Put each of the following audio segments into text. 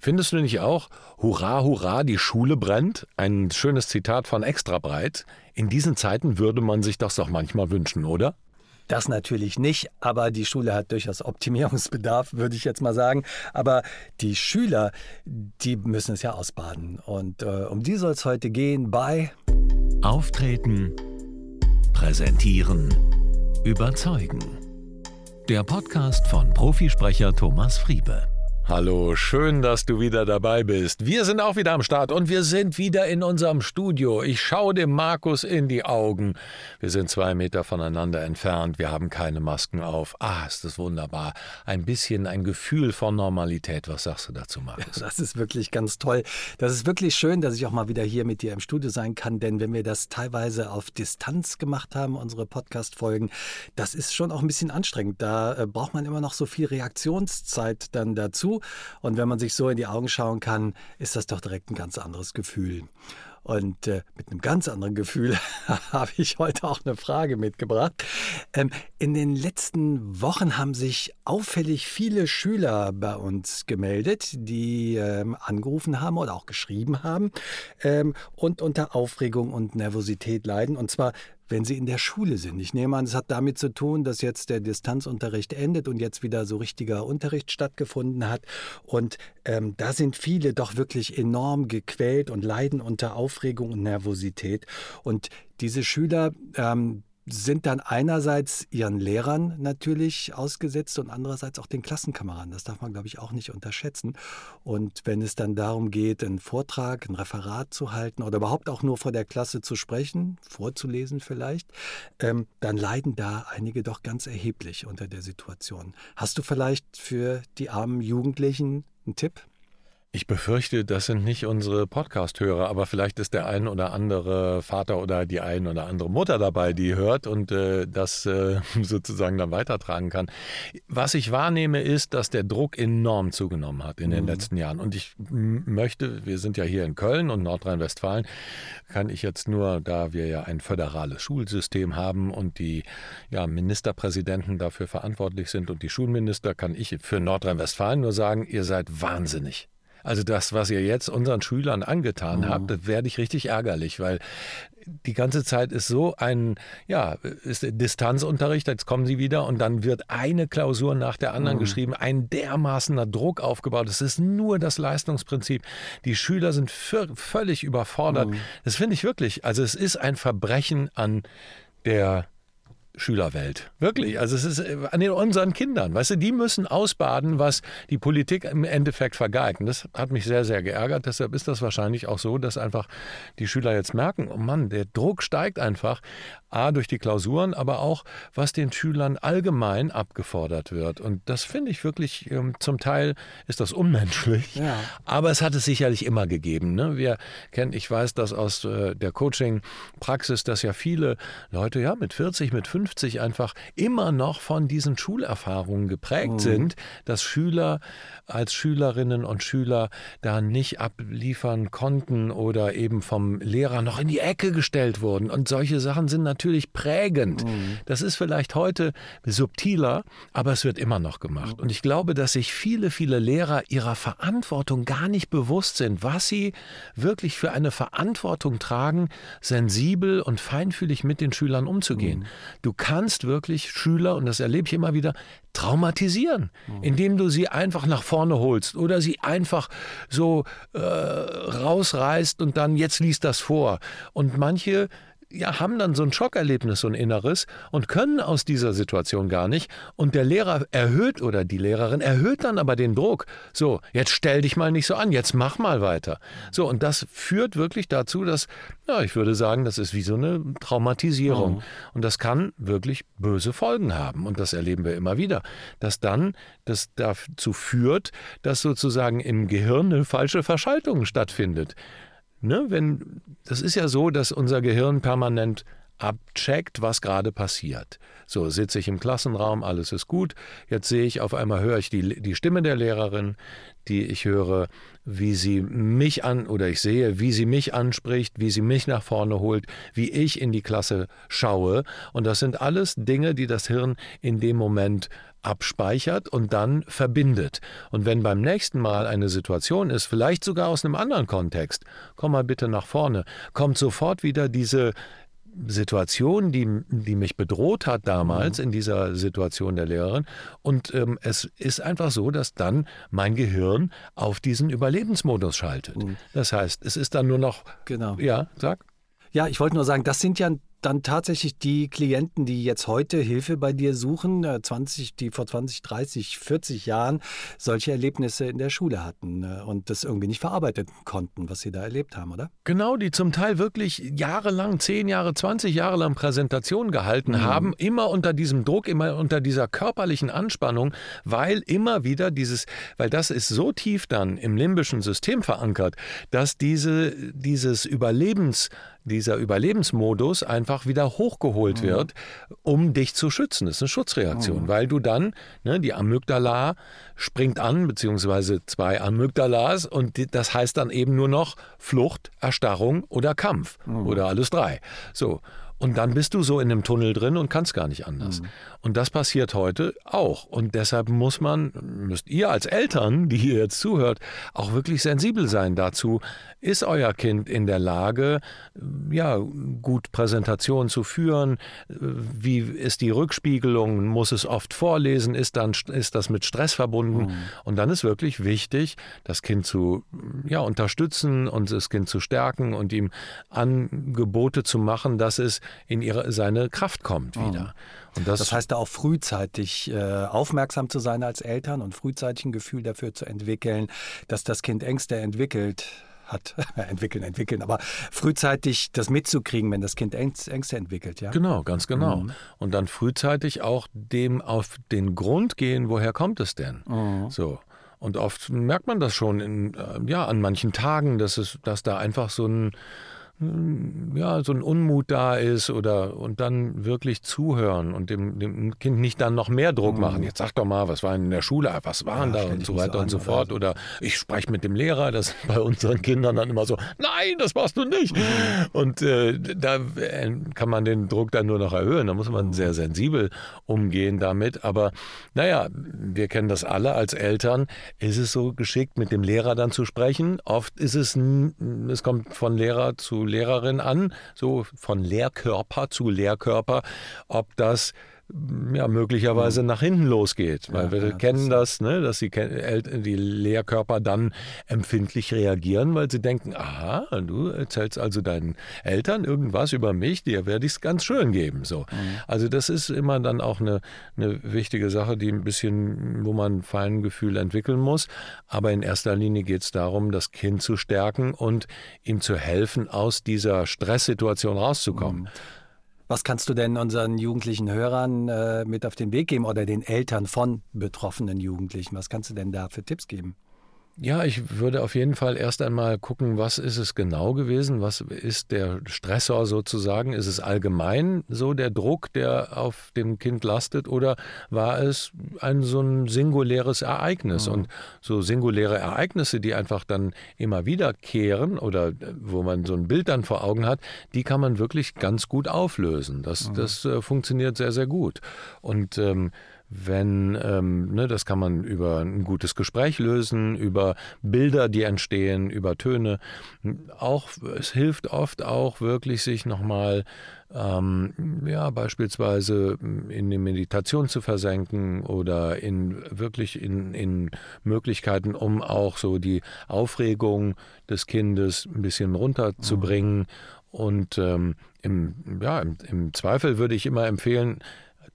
Findest du nicht auch, hurra, hurra, die Schule brennt? Ein schönes Zitat von Extrabreit. In diesen Zeiten würde man sich das doch manchmal wünschen, oder? Das natürlich nicht, aber die Schule hat durchaus Optimierungsbedarf, würde ich jetzt mal sagen. Aber die Schüler, die müssen es ja ausbaden. Und äh, um die soll es heute gehen bei Auftreten, Präsentieren, Überzeugen. Der Podcast von Profisprecher Thomas Friebe. Hallo, schön, dass du wieder dabei bist. Wir sind auch wieder am Start und wir sind wieder in unserem Studio. Ich schaue dem Markus in die Augen. Wir sind zwei Meter voneinander entfernt. Wir haben keine Masken auf. Ah, ist das wunderbar. Ein bisschen ein Gefühl von Normalität. Was sagst du dazu, Markus? Das ist wirklich ganz toll. Das ist wirklich schön, dass ich auch mal wieder hier mit dir im Studio sein kann, denn wenn wir das teilweise auf Distanz gemacht haben, unsere Podcast-Folgen, das ist schon auch ein bisschen anstrengend. Da äh, braucht man immer noch so viel Reaktionszeit dann dazu. Und wenn man sich so in die Augen schauen kann, ist das doch direkt ein ganz anderes Gefühl. Und äh, mit einem ganz anderen Gefühl habe ich heute auch eine Frage mitgebracht. Ähm, in den letzten Wochen haben sich auffällig viele Schüler bei uns gemeldet, die ähm, angerufen haben oder auch geschrieben haben ähm, und unter Aufregung und Nervosität leiden. Und zwar wenn sie in der Schule sind. Ich nehme an, es hat damit zu tun, dass jetzt der Distanzunterricht endet und jetzt wieder so richtiger Unterricht stattgefunden hat. Und ähm, da sind viele doch wirklich enorm gequält und leiden unter Aufregung und Nervosität. Und diese Schüler, ähm, sind dann einerseits ihren Lehrern natürlich ausgesetzt und andererseits auch den Klassenkameraden. Das darf man, glaube ich, auch nicht unterschätzen. Und wenn es dann darum geht, einen Vortrag, ein Referat zu halten oder überhaupt auch nur vor der Klasse zu sprechen, vorzulesen vielleicht, ähm, dann leiden da einige doch ganz erheblich unter der Situation. Hast du vielleicht für die armen Jugendlichen einen Tipp? Ich befürchte, das sind nicht unsere Podcast-Hörer, aber vielleicht ist der ein oder andere Vater oder die ein oder andere Mutter dabei, die hört und äh, das äh, sozusagen dann weitertragen kann. Was ich wahrnehme, ist, dass der Druck enorm zugenommen hat in mhm. den letzten Jahren. Und ich möchte, wir sind ja hier in Köln und Nordrhein-Westfalen, kann ich jetzt nur, da wir ja ein föderales Schulsystem haben und die ja, Ministerpräsidenten dafür verantwortlich sind und die Schulminister, kann ich für Nordrhein-Westfalen nur sagen, ihr seid wahnsinnig. Also das, was ihr jetzt unseren Schülern angetan mhm. habt, das werde ich richtig ärgerlich, weil die ganze Zeit ist so ein, ja, ist Distanzunterricht, jetzt kommen sie wieder und dann wird eine Klausur nach der anderen mhm. geschrieben, ein dermaßener Druck aufgebaut. Es ist nur das Leistungsprinzip. Die Schüler sind völlig überfordert. Mhm. Das finde ich wirklich, also es ist ein Verbrechen an der Schülerwelt. Wirklich. Also es ist äh, an den, unseren Kindern. Weißt du, die müssen ausbaden, was die Politik im Endeffekt vergeigt. Und das hat mich sehr, sehr geärgert. Deshalb ist das wahrscheinlich auch so, dass einfach die Schüler jetzt merken, oh Mann, der Druck steigt einfach. A, durch die Klausuren, aber auch, was den Schülern allgemein abgefordert wird. Und das finde ich wirklich, ähm, zum Teil ist das unmenschlich. Ja. Aber es hat es sicherlich immer gegeben. Ne? Wir kennen, ich weiß das aus äh, der Coaching-Praxis, dass ja viele Leute ja mit 40, mit 50 50 einfach immer noch von diesen Schulerfahrungen geprägt mhm. sind, dass Schüler als Schülerinnen und Schüler da nicht abliefern konnten oder eben vom Lehrer noch in die Ecke gestellt wurden. Und solche Sachen sind natürlich prägend. Mhm. Das ist vielleicht heute subtiler, aber es wird immer noch gemacht. Mhm. Und ich glaube, dass sich viele, viele Lehrer ihrer Verantwortung gar nicht bewusst sind, was sie wirklich für eine Verantwortung tragen, sensibel und feinfühlig mit den Schülern umzugehen. Mhm. Du kannst wirklich Schüler, und das erlebe ich immer wieder, traumatisieren, mhm. indem du sie einfach nach vorne holst oder sie einfach so äh, rausreißt und dann jetzt liest das vor. Und manche ja, haben dann so ein Schockerlebnis, so ein Inneres und können aus dieser Situation gar nicht. Und der Lehrer erhöht oder die Lehrerin erhöht dann aber den Druck. So, jetzt stell dich mal nicht so an, jetzt mach mal weiter. So, und das führt wirklich dazu, dass, ja, ich würde sagen, das ist wie so eine Traumatisierung. Oh. Und das kann wirklich böse Folgen haben. Und das erleben wir immer wieder, dass dann das dazu führt, dass sozusagen im Gehirn eine falsche Verschaltung stattfindet. Ne, wenn, das ist ja so, dass unser Gehirn permanent abcheckt, was gerade passiert. So sitze ich im Klassenraum, alles ist gut. Jetzt sehe ich auf einmal, höre ich die, die Stimme der Lehrerin, die ich höre, wie sie mich an oder ich sehe, wie sie mich anspricht, wie sie mich nach vorne holt, wie ich in die Klasse schaue. Und das sind alles Dinge, die das Hirn in dem Moment abspeichert und dann verbindet. Und wenn beim nächsten Mal eine Situation ist, vielleicht sogar aus einem anderen Kontext, komm mal bitte nach vorne, kommt sofort wieder diese Situation, die, die mich bedroht hat damals mhm. in dieser Situation der Lehrerin. Und ähm, es ist einfach so, dass dann mein Gehirn auf diesen Überlebensmodus schaltet. Mhm. Das heißt, es ist dann nur noch. Genau. Ja, sag. Ja, ich wollte nur sagen, das sind ja dann tatsächlich die Klienten, die jetzt heute Hilfe bei dir suchen, 20, äh, die vor 20, 30, 40 Jahren solche Erlebnisse in der Schule hatten äh, und das irgendwie nicht verarbeiten konnten, was sie da erlebt haben, oder? Genau, die zum Teil wirklich jahrelang, 10 Jahre, 20 Jahre lang Präsentationen gehalten mhm. haben, immer unter diesem Druck, immer unter dieser körperlichen Anspannung, weil immer wieder dieses, weil das ist so tief dann im limbischen System verankert, dass diese, dieses Überlebens dieser Überlebensmodus einfach wieder hochgeholt mhm. wird, um dich zu schützen. Das ist eine Schutzreaktion, mhm. weil du dann, ne, die Amygdala springt an, beziehungsweise zwei Amygdalas und das heißt dann eben nur noch Flucht, Erstarrung oder Kampf mhm. oder alles drei. So. Und dann bist du so in einem Tunnel drin und kannst gar nicht anders. Mhm. Und das passiert heute auch. Und deshalb muss man, müsst ihr als Eltern, die hier jetzt zuhört, auch wirklich sensibel sein dazu. Ist euer Kind in der Lage, ja, gut Präsentationen zu führen? Wie ist die Rückspiegelung? Muss es oft vorlesen? Ist dann, ist das mit Stress verbunden? Mhm. Und dann ist wirklich wichtig, das Kind zu, ja, unterstützen und das Kind zu stärken und ihm Angebote zu machen, dass es in ihre, seine Kraft kommt wieder. Mhm. Das, das, heißt, da auch frühzeitig äh, aufmerksam zu sein als Eltern und frühzeitig ein Gefühl dafür zu entwickeln, dass das Kind Ängste entwickelt hat, entwickeln, entwickeln, aber frühzeitig das mitzukriegen, wenn das Kind Ängste entwickelt, ja? Genau, ganz genau. Mhm. Und dann frühzeitig auch dem auf den Grund gehen, woher kommt es denn? Mhm. So. Und oft merkt man das schon in, äh, ja, an manchen Tagen, dass es, dass da einfach so ein ja, so ein Unmut da ist oder und dann wirklich zuhören und dem, dem Kind nicht dann noch mehr Druck mhm. machen. Jetzt sag doch mal, was war in der Schule, was waren ja, da und so weiter so und so fort. Oder ich spreche mit dem Lehrer, das ist bei unseren Kindern dann immer so, nein, das machst du nicht. Mhm. Und äh, da äh, kann man den Druck dann nur noch erhöhen. Da muss man sehr sensibel umgehen damit. Aber naja, wir kennen das alle als Eltern. Ist es so geschickt, mit dem Lehrer dann zu sprechen? Oft ist es, es kommt von Lehrer zu Lehrerin an, so von Lehrkörper zu Lehrkörper, ob das ja, möglicherweise nach hinten losgeht. Weil ja, wir ja, kennen das, ne, dass die, die Lehrkörper dann empfindlich reagieren, weil sie denken, aha, du erzählst also deinen Eltern irgendwas über mich, dir werde ich es ganz schön geben. So. Mhm. Also das ist immer dann auch eine, eine wichtige Sache, die ein bisschen, wo man ein Feingefühl entwickeln muss. Aber in erster Linie geht es darum, das Kind zu stärken und ihm zu helfen, aus dieser Stresssituation rauszukommen. Mhm. Was kannst du denn unseren jugendlichen Hörern äh, mit auf den Weg geben oder den Eltern von betroffenen Jugendlichen? Was kannst du denn da für Tipps geben? Ja, ich würde auf jeden Fall erst einmal gucken, was ist es genau gewesen? Was ist der Stressor sozusagen? Ist es allgemein so der Druck, der auf dem Kind lastet? Oder war es ein so ein singuläres Ereignis? Mhm. Und so singuläre Ereignisse, die einfach dann immer wiederkehren oder wo man so ein Bild dann vor Augen hat, die kann man wirklich ganz gut auflösen. Das, mhm. das äh, funktioniert sehr, sehr gut. Und ähm, wenn, ähm, ne, das kann man über ein gutes Gespräch lösen, über Bilder, die entstehen, über Töne. Auch, es hilft oft auch wirklich, sich nochmal ähm, ja, beispielsweise in die Meditation zu versenken oder in wirklich in, in Möglichkeiten, um auch so die Aufregung des Kindes ein bisschen runterzubringen. Mhm. Und ähm, im, ja, im, im Zweifel würde ich immer empfehlen,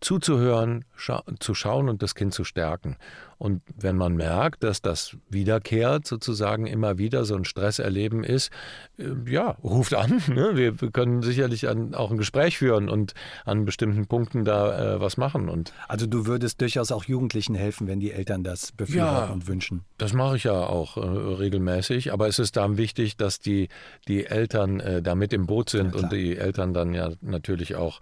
zuzuhören, scha zu schauen und das Kind zu stärken. Und wenn man merkt, dass das wiederkehrt, sozusagen immer wieder so ein Stresserleben ist, äh, ja, ruft an. Ne? Wir, können sicherlich an, auch ein Gespräch führen und an bestimmten Punkten da äh, was machen. Und also du würdest durchaus auch Jugendlichen helfen, wenn die Eltern das befürworten ja, und wünschen. Das mache ich ja auch äh, regelmäßig. Aber es ist dann wichtig, dass die, die Eltern äh, da mit im Boot sind ja, und die Eltern dann ja natürlich auch,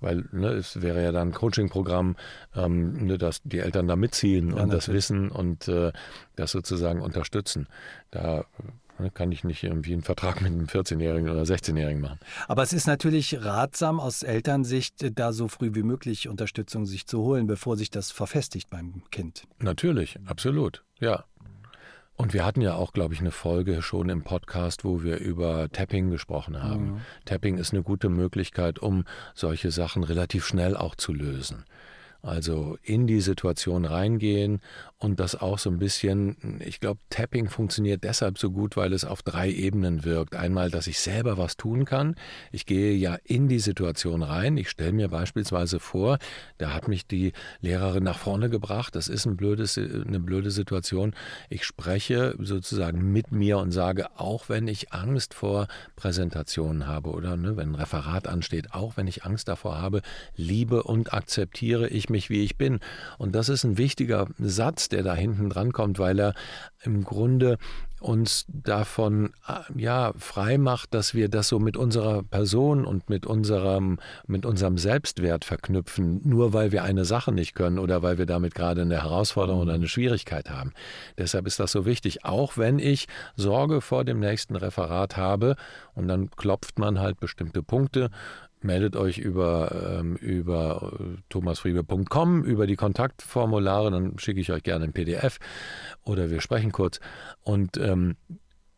weil ne, es wäre ja dann Coaching-Programm, ähm, ne, dass die Eltern da mitziehen ja, und das wissen und äh, das sozusagen unterstützen. Da ne, kann ich nicht irgendwie einen Vertrag mit einem 14-Jährigen oder 16-Jährigen machen. Aber es ist natürlich ratsam aus Elternsicht, da so früh wie möglich Unterstützung sich zu holen, bevor sich das verfestigt beim Kind. Natürlich, absolut, ja. Und wir hatten ja auch, glaube ich, eine Folge schon im Podcast, wo wir über Tapping gesprochen haben. Mhm. Tapping ist eine gute Möglichkeit, um solche Sachen relativ schnell auch zu lösen. Also in die Situation reingehen und das auch so ein bisschen, ich glaube, Tapping funktioniert deshalb so gut, weil es auf drei Ebenen wirkt. Einmal, dass ich selber was tun kann. Ich gehe ja in die Situation rein. Ich stelle mir beispielsweise vor, da hat mich die Lehrerin nach vorne gebracht. Das ist ein blödes, eine blöde Situation. Ich spreche sozusagen mit mir und sage, auch wenn ich Angst vor Präsentationen habe oder ne, wenn ein Referat ansteht, auch wenn ich Angst davor habe, liebe und akzeptiere ich mich, wie ich bin. Und das ist ein wichtiger Satz, der da hinten dran kommt, weil er im Grunde uns davon ja frei macht, dass wir das so mit unserer Person und mit unserem mit unserem Selbstwert verknüpfen, nur weil wir eine Sache nicht können oder weil wir damit gerade eine Herausforderung oder eine Schwierigkeit haben. Deshalb ist das so wichtig, auch wenn ich Sorge vor dem nächsten Referat habe und dann klopft man halt bestimmte Punkte meldet euch über, ähm, über äh, thomasfriebe.com, über die Kontaktformulare, dann schicke ich euch gerne ein PDF oder wir sprechen kurz. Und ähm,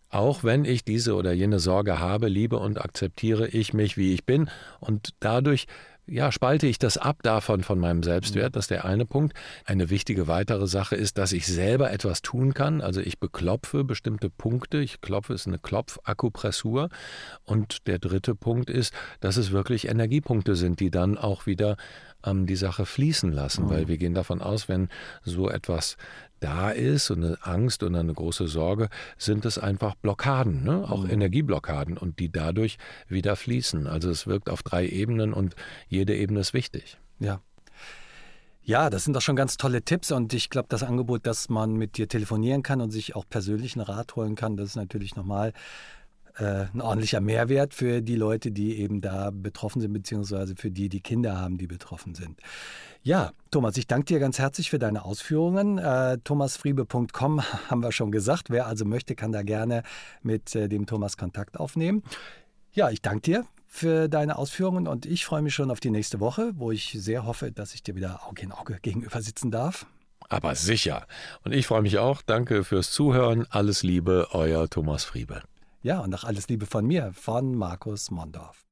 auch wenn ich diese oder jene Sorge habe, liebe und akzeptiere ich mich, wie ich bin und dadurch ja, spalte ich das ab davon von meinem Selbstwert. Das ist der eine Punkt. Eine wichtige weitere Sache ist, dass ich selber etwas tun kann. Also ich beklopfe bestimmte Punkte. Ich klopfe, ist eine Klopfakupressur. Und der dritte Punkt ist, dass es wirklich Energiepunkte sind, die dann auch wieder ähm, die Sache fließen lassen. Mhm. Weil wir gehen davon aus, wenn so etwas da ist und eine Angst und eine große Sorge, sind es einfach Blockaden, ne? auch mhm. Energieblockaden und die dadurch wieder fließen. Also es wirkt auf drei Ebenen und jede Ebene ist wichtig. Ja. Ja, das sind doch schon ganz tolle Tipps und ich glaube, das Angebot, dass man mit dir telefonieren kann und sich auch persönlichen Rat holen kann, das ist natürlich nochmal äh, ein ordentlicher Mehrwert für die Leute, die eben da betroffen sind, beziehungsweise für die, die Kinder haben, die betroffen sind. Ja, Thomas, ich danke dir ganz herzlich für deine Ausführungen. Äh, thomasfriebe.com haben wir schon gesagt. Wer also möchte, kann da gerne mit äh, dem Thomas Kontakt aufnehmen. Ja, ich danke dir für deine Ausführungen und ich freue mich schon auf die nächste Woche, wo ich sehr hoffe, dass ich dir wieder Auge in Auge gegenüber sitzen darf. Aber sicher. Und ich freue mich auch. Danke fürs Zuhören. Alles Liebe, euer Thomas Friebe. Ja, und auch alles Liebe von mir, von Markus Mondorf.